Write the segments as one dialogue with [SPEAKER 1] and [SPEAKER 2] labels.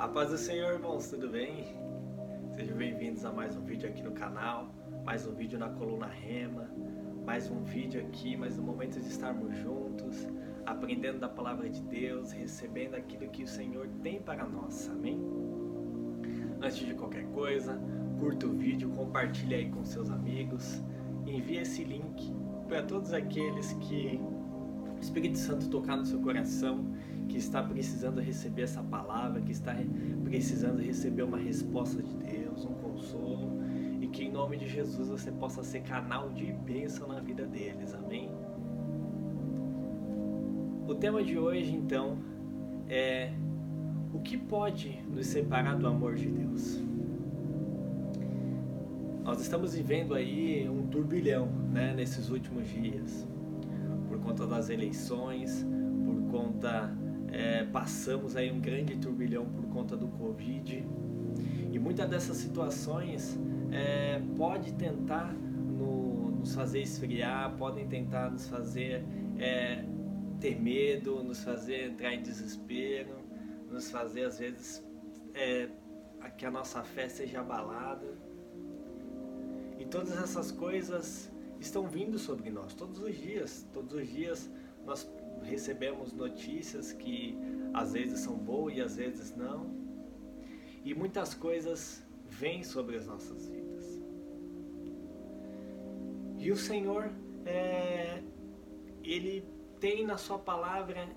[SPEAKER 1] A paz do Senhor, irmãos, tudo bem? Sejam bem-vindos a mais um vídeo aqui no canal, mais um vídeo na coluna Rema, mais um vídeo aqui, mais um momento de estarmos juntos, aprendendo da palavra de Deus, recebendo aquilo que o Senhor tem para nós, amém? Antes de qualquer coisa, curta o vídeo, compartilhe aí com seus amigos, envie esse link para todos aqueles que o Espírito Santo tocar no seu coração que está precisando receber essa palavra, que está precisando receber uma resposta de Deus, um consolo, e que em nome de Jesus você possa ser canal de bênção na vida deles, amém? O tema de hoje então é o que pode nos separar do amor de Deus? Nós estamos vivendo aí um turbilhão né, nesses últimos dias, por conta das eleições, por conta é, passamos aí um grande turbilhão por conta do Covid e muitas dessas situações é, pode tentar no, nos fazer esfriar, podem tentar nos fazer é, ter medo, nos fazer entrar em desespero, nos fazer às vezes é, que a nossa fé seja abalada. E todas essas coisas estão vindo sobre nós todos os dias. Todos os dias nós recebemos notícias que às vezes são boas e às vezes não. E muitas coisas vêm sobre as nossas vidas. E o Senhor, é, Ele tem na Sua palavra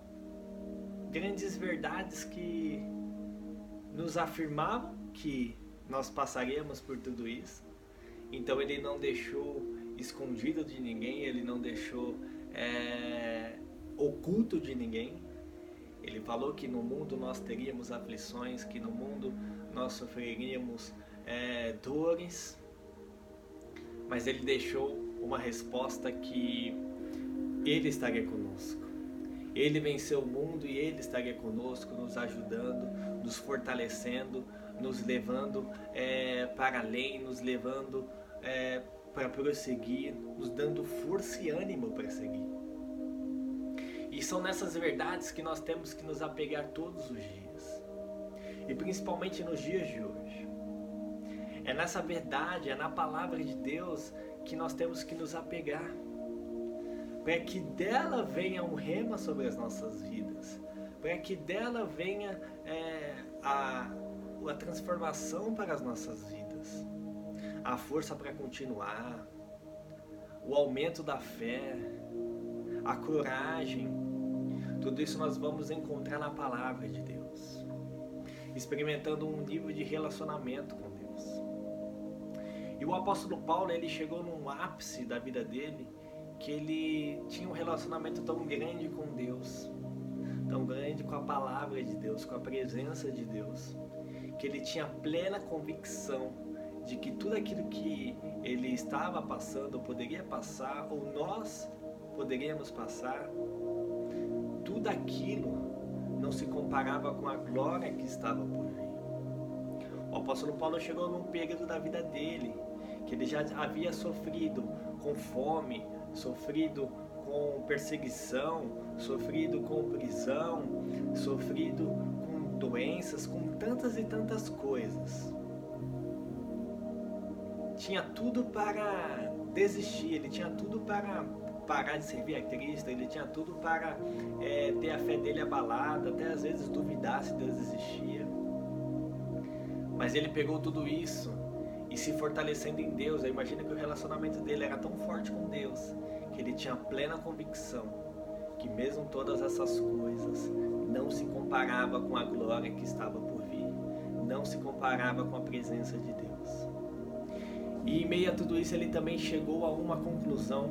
[SPEAKER 1] grandes verdades que nos afirmavam que nós passaríamos por tudo isso. Então Ele não deixou escondido de ninguém, Ele não deixou é, oculto de ninguém. Ele falou que no mundo nós teríamos aflições, que no mundo nós sofreríamos é, dores, mas ele deixou uma resposta que ele estaria conosco. Ele venceu o mundo e ele estaria conosco, nos ajudando, nos fortalecendo, nos levando é, para além, nos levando é, para prosseguir, nos dando força e ânimo para seguir. E são nessas verdades que nós temos que nos apegar todos os dias. E principalmente nos dias de hoje. É nessa verdade, é na palavra de Deus que nós temos que nos apegar. Para que dela venha um rema sobre as nossas vidas. Para que dela venha é, a, a transformação para as nossas vidas. A força para continuar. O aumento da fé. A coragem tudo isso nós vamos encontrar na palavra de Deus, experimentando um nível de relacionamento com Deus. E o apóstolo Paulo, ele chegou num ápice da vida dele, que ele tinha um relacionamento tão grande com Deus, tão grande com a palavra de Deus, com a presença de Deus, que ele tinha plena convicção de que tudo aquilo que ele estava passando, poderia passar, ou nós poderíamos passar, tudo aquilo não se comparava com a glória que estava por vir. O apóstolo Paulo chegou num período da vida dele que ele já havia sofrido com fome, sofrido com perseguição, sofrido com prisão, sofrido com doenças, com tantas e tantas coisas. Tinha tudo para desistir, ele tinha tudo para parar de servir a Cristo, ele tinha tudo para é, ter a fé dele abalada, até às vezes duvidar se Deus existia. Mas ele pegou tudo isso e se fortalecendo em Deus. Imagina que o relacionamento dele era tão forte com Deus que ele tinha plena convicção que mesmo todas essas coisas não se comparava com a glória que estava por vir, não se comparava com a presença de Deus. E em meio a tudo isso ele também chegou a uma conclusão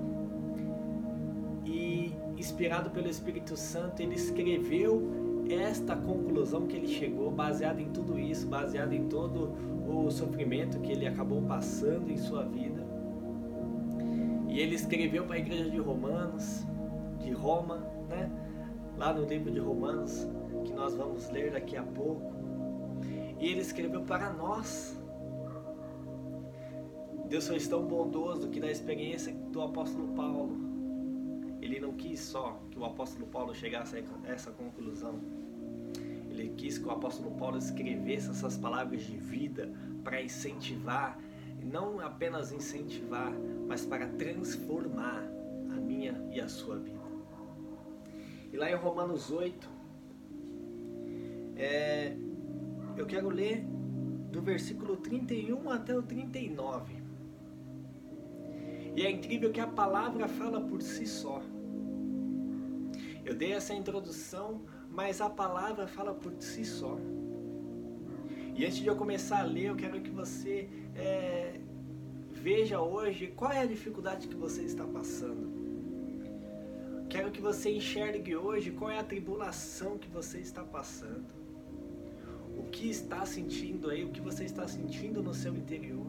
[SPEAKER 1] inspirado pelo Espírito Santo, ele escreveu esta conclusão que ele chegou, baseado em tudo isso, baseado em todo o sofrimento que ele acabou passando em sua vida. E ele escreveu para a igreja de Romanos, de Roma, né? lá no livro de Romanos, que nós vamos ler daqui a pouco. E ele escreveu para nós. Deus foi tão bondoso que na experiência do apóstolo Paulo, ele não quis só que o apóstolo Paulo chegasse a essa conclusão. Ele quis que o apóstolo Paulo escrevesse essas palavras de vida para incentivar, não apenas incentivar, mas para transformar a minha e a sua vida. E lá em Romanos 8, é, eu quero ler do versículo 31 até o 39. E é incrível que a palavra fala por si só. Eu dei essa introdução, mas a palavra fala por si só. E antes de eu começar a ler, eu quero que você é, veja hoje qual é a dificuldade que você está passando. Quero que você enxergue hoje qual é a tribulação que você está passando. O que está sentindo aí, o que você está sentindo no seu interior.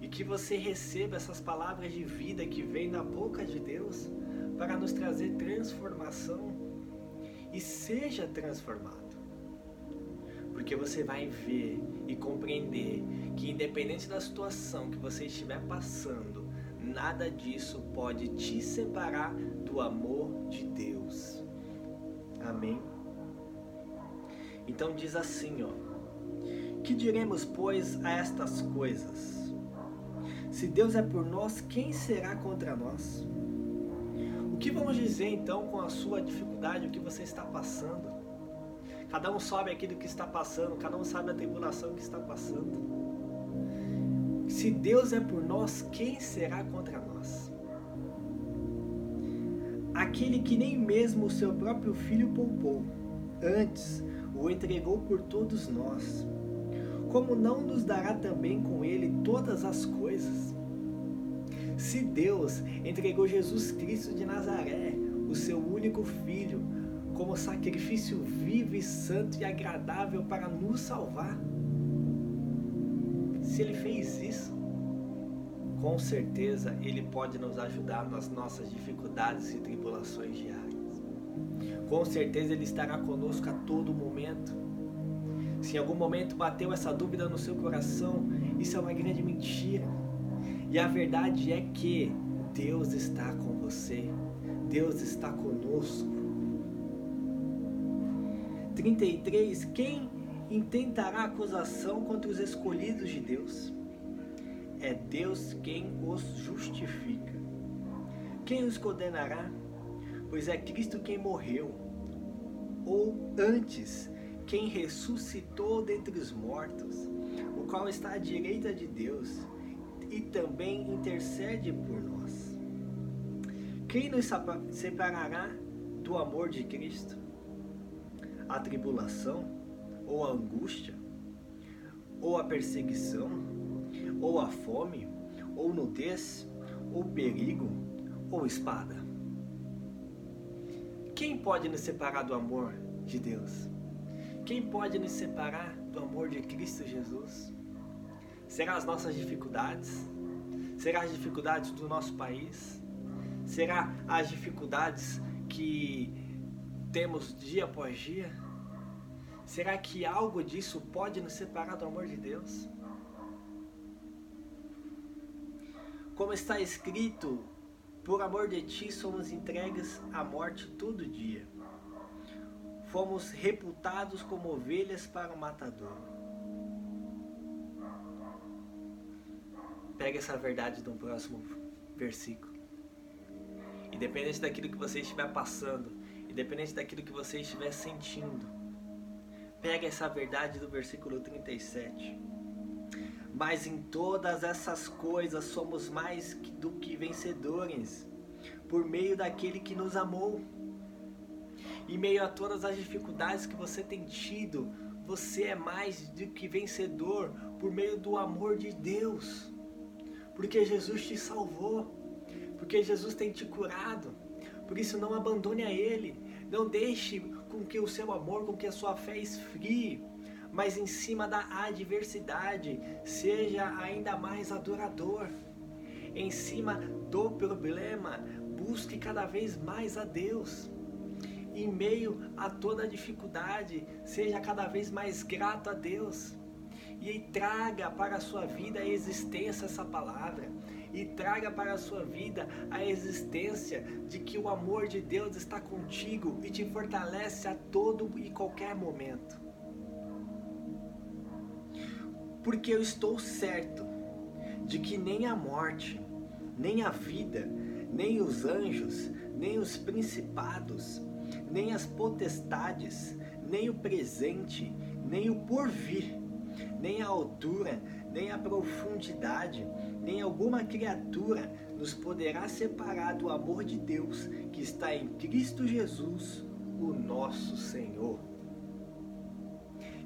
[SPEAKER 1] E que você receba essas palavras de vida que vêm da boca de Deus para nos trazer transformação e seja transformado. Porque você vai ver e compreender que, independente da situação que você estiver passando, nada disso pode te separar do amor de Deus. Amém? Então diz assim, ó. Que diremos, pois, a estas coisas? Se Deus é por nós, quem será contra nós? Que vamos dizer então com a sua dificuldade, o que você está passando? Cada um sabe aquilo que está passando, cada um sabe a tribulação que está passando. Se Deus é por nós, quem será contra nós? Aquele que nem mesmo o seu próprio filho poupou, antes o entregou por todos nós. Como não nos dará também com ele todas as coisas? Se Deus entregou Jesus Cristo de Nazaré, o seu único filho, como sacrifício vivo e santo e agradável para nos salvar. Se ele fez isso, com certeza ele pode nos ajudar nas nossas dificuldades e tribulações diárias. Com certeza ele estará conosco a todo momento. Se em algum momento bateu essa dúvida no seu coração, isso é uma grande mentira. E a verdade é que Deus está com você. Deus está conosco. 33, quem intentará acusação contra os escolhidos de Deus? É Deus quem os justifica. Quem os condenará? Pois é Cristo quem morreu, ou antes, quem ressuscitou dentre os mortos, o qual está à direita de Deus e também intercede por nós. Quem nos separará do amor de Cristo? a tribulação, ou a angústia, ou a perseguição, ou a fome, ou nudez, ou perigo, ou espada. Quem pode nos separar do amor de Deus? Quem pode nos separar do amor de Cristo Jesus? Será as nossas dificuldades? Será as dificuldades do nosso país? Será as dificuldades que temos dia após dia? Será que algo disso pode nos separar do amor de Deus? Como está escrito, por amor de ti somos entregues à morte todo dia. Fomos reputados como ovelhas para o matador. Pega essa verdade do próximo versículo. Independente daquilo que você estiver passando, independente daquilo que você estiver sentindo. Pega essa verdade do versículo 37. Mas em todas essas coisas somos mais do que vencedores, por meio daquele que nos amou. Em meio a todas as dificuldades que você tem tido, você é mais do que vencedor por meio do amor de Deus. Porque Jesus te salvou, porque Jesus tem te curado. Por isso não abandone a Ele, não deixe com que o seu amor, com que a sua fé esfrie, mas em cima da adversidade, seja ainda mais adorador. Em cima do problema, busque cada vez mais a Deus. Em meio a toda dificuldade, seja cada vez mais grato a Deus. E traga para a sua vida a existência essa palavra. e traga para a sua vida a existência de que o amor de Deus está contigo e te fortalece a todo e qualquer momento. Porque eu estou certo de que nem a morte, nem a vida, nem os anjos, nem os principados, nem as potestades, nem o presente, nem o porvir, nem a altura, nem a profundidade, nem alguma criatura nos poderá separar do amor de Deus que está em Cristo Jesus, o nosso Senhor.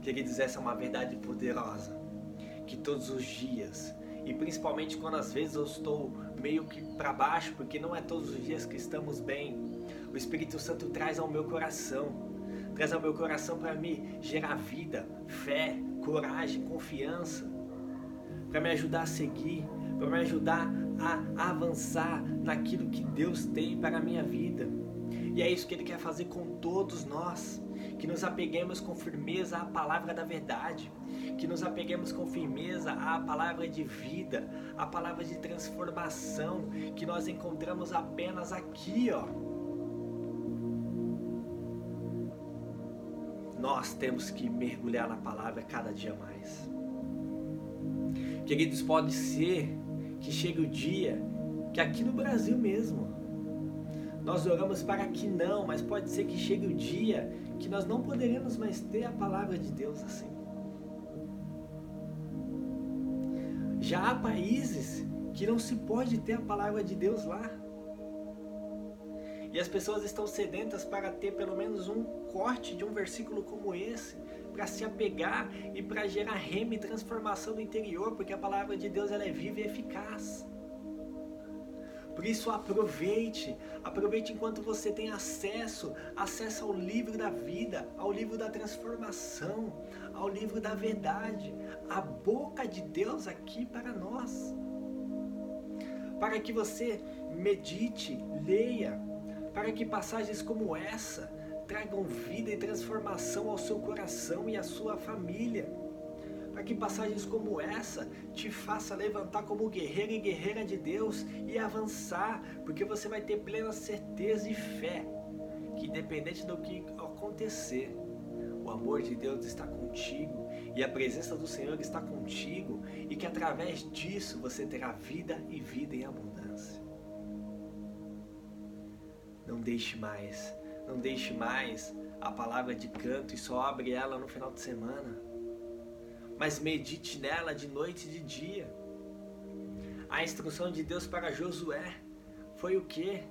[SPEAKER 1] Queridos, essa é uma verdade poderosa que todos os dias, e principalmente quando às vezes eu estou meio que para baixo, porque não é todos os dias que estamos bem, o Espírito Santo traz ao meu coração traz ao meu coração para me gerar vida, fé, coragem, confiança, para me ajudar a seguir, para me ajudar a avançar naquilo que Deus tem para a minha vida. E é isso que Ele quer fazer com todos nós. Que nos apeguemos com firmeza à palavra da verdade, que nos apeguemos com firmeza à palavra de vida, à palavra de transformação que nós encontramos apenas aqui, ó. Nós temos que mergulhar na palavra cada dia mais. Queridos, pode ser que chegue o dia que aqui no Brasil mesmo nós oramos para que não, mas pode ser que chegue o dia que nós não poderemos mais ter a palavra de Deus assim. Já há países que não se pode ter a palavra de Deus lá. E as pessoas estão sedentas para ter pelo menos um corte de um versículo como esse para se apegar e para gerar rema e transformação no interior, porque a palavra de Deus ela é viva e eficaz. Por isso aproveite, aproveite enquanto você tem acesso, acesso ao livro da vida, ao livro da transformação, ao livro da verdade, a boca de Deus aqui para nós. Para que você medite, leia, para que passagens como essa tragam vida e transformação ao seu coração e à sua família. Para que passagens como essa te faça levantar como guerreiro e guerreira de Deus e avançar, porque você vai ter plena certeza e fé que independente do que acontecer, o amor de Deus está contigo e a presença do Senhor está contigo e que através disso você terá vida e vida em abundância. Não deixe mais não deixe mais a palavra de canto e só abre ela no final de semana. Mas medite nela de noite e de dia. A instrução de Deus para Josué foi o que?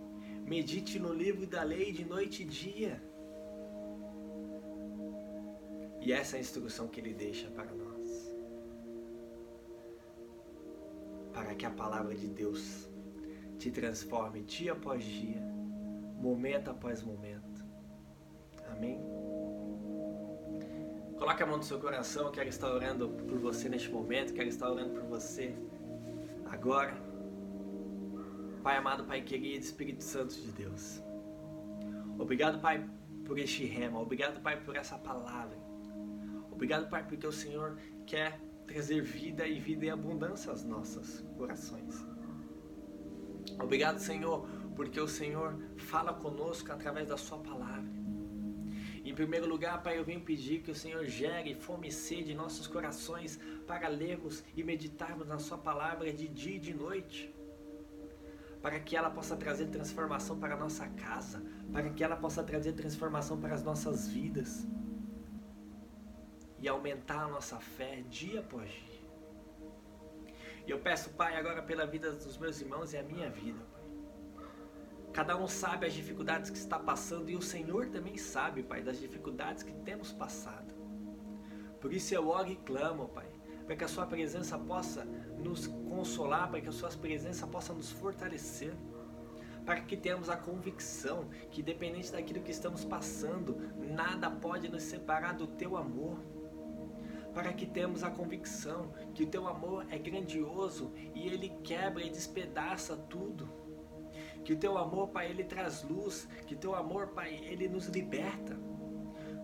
[SPEAKER 1] Medite no livro da lei de noite e dia. E essa é a instrução que ele deixa para nós. Para que a palavra de Deus te transforme dia após dia, momento após momento Amém? Coloque a mão no seu coração, quero estar orando por você neste momento, quero estar orando por você agora. Pai amado, Pai querido, Espírito Santo de Deus. Obrigado, Pai, por este rema. Obrigado, Pai, por essa palavra. Obrigado, Pai, porque o Senhor quer trazer vida e vida em abundância aos nossos corações. Obrigado, Senhor, porque o Senhor fala conosco através da Sua palavra. Em primeiro lugar, Pai, eu venho pedir que o Senhor gere fome e sede em nossos corações para lermos e meditarmos na Sua palavra de dia e de noite. Para que ela possa trazer transformação para a nossa casa, para que ela possa trazer transformação para as nossas vidas e aumentar a nossa fé dia após dia. E eu peço, Pai, agora pela vida dos meus irmãos e a minha vida, Cada um sabe as dificuldades que está passando e o Senhor também sabe, Pai, das dificuldades que temos passado. Por isso eu oro e clamo, Pai, para que a Sua presença possa nos consolar, para que a Sua presença possa nos fortalecer, para que tenhamos a convicção que, independente daquilo que estamos passando, nada pode nos separar do Teu amor para que tenhamos a convicção que o teu amor é grandioso e ele quebra e despedaça tudo. Que o teu amor, Pai, ele traz luz. Que o teu amor, Pai, ele nos liberta.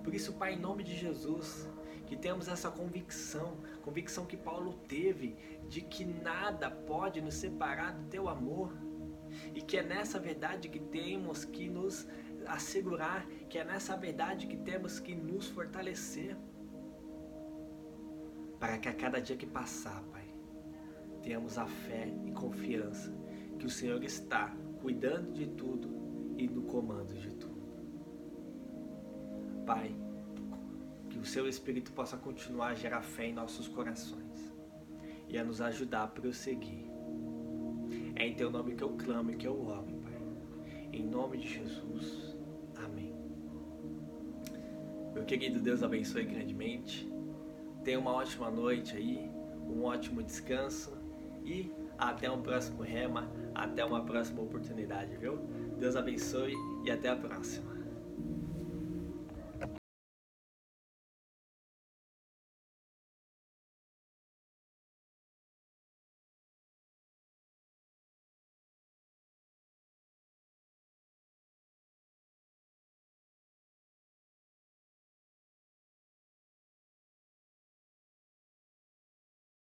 [SPEAKER 1] Por isso, Pai, em nome de Jesus, que temos essa convicção, convicção que Paulo teve de que nada pode nos separar do teu amor. E que é nessa verdade que temos que nos assegurar, que é nessa verdade que temos que nos fortalecer. Para que a cada dia que passar, Pai, tenhamos a fé e confiança que o Senhor está cuidando de tudo e no comando de tudo. Pai, que o seu Espírito possa continuar a gerar fé em nossos corações e a nos ajudar a prosseguir. É em teu nome que eu clamo e que eu oro, Pai. Em nome de Jesus. Amém. Meu querido Deus abençoe grandemente. Tenha uma ótima noite aí, um ótimo descanso e até um próximo rema, até uma próxima oportunidade, viu? Deus abençoe e até a próxima.